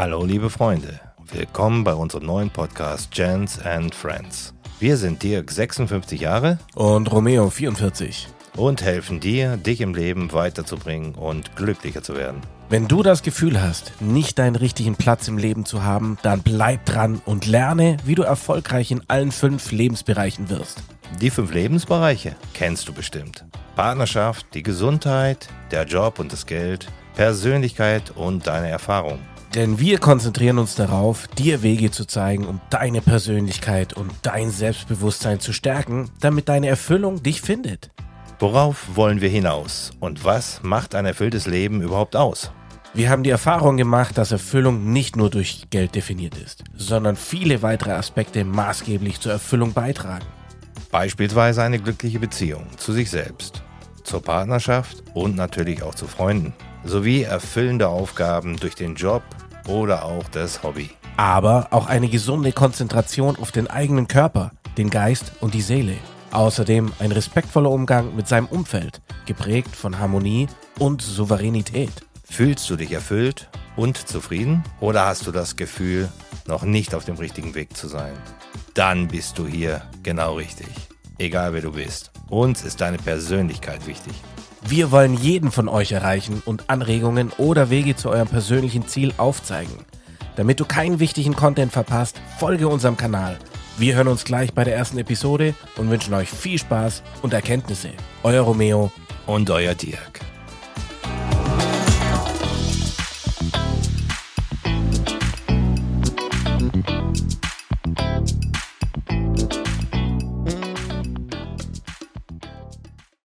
Hallo liebe Freunde, willkommen bei unserem neuen Podcast Gents and Friends. Wir sind Dirk 56 Jahre Und Romeo 44. und helfen dir, dich im Leben weiterzubringen und glücklicher zu werden. Wenn du das Gefühl hast, nicht deinen richtigen Platz im Leben zu haben, dann bleib dran und lerne, wie du erfolgreich in allen fünf Lebensbereichen wirst. Die fünf Lebensbereiche kennst du bestimmt. Partnerschaft, die Gesundheit, der Job und das Geld, Persönlichkeit und deine Erfahrung. Denn wir konzentrieren uns darauf, dir Wege zu zeigen, um deine Persönlichkeit und dein Selbstbewusstsein zu stärken, damit deine Erfüllung dich findet. Worauf wollen wir hinaus und was macht ein erfülltes Leben überhaupt aus? Wir haben die Erfahrung gemacht, dass Erfüllung nicht nur durch Geld definiert ist, sondern viele weitere Aspekte maßgeblich zur Erfüllung beitragen. Beispielsweise eine glückliche Beziehung zu sich selbst, zur Partnerschaft und natürlich auch zu Freunden, sowie erfüllende Aufgaben durch den Job oder auch das Hobby. aber auch eine gesunde Konzentration auf den eigenen Körper, den Geist und die Seele. Außerdem ein respektvoller Umgang mit seinem Umfeld, geprägt von Harmonie und Souveränität. Fühlst du dich erfüllt und zufrieden oder hast du das Gefühl, noch nicht auf dem richtigen Weg zu sein? Dann bist du hier genau richtig. Egal wer du bist. Uns ist deine Persönlichkeit wichtig. Wir wollen jeden von euch erreichen und Anregungen oder Wege zu eurem persönlichen Ziel aufzeigen. Damit du keinen wichtigen Content verpasst, folge unserem Kanal. Wir hören uns gleich bei der ersten Episode und wünschen euch viel Spaß und Erkenntnisse. Euer Romeo Und euer Dirk.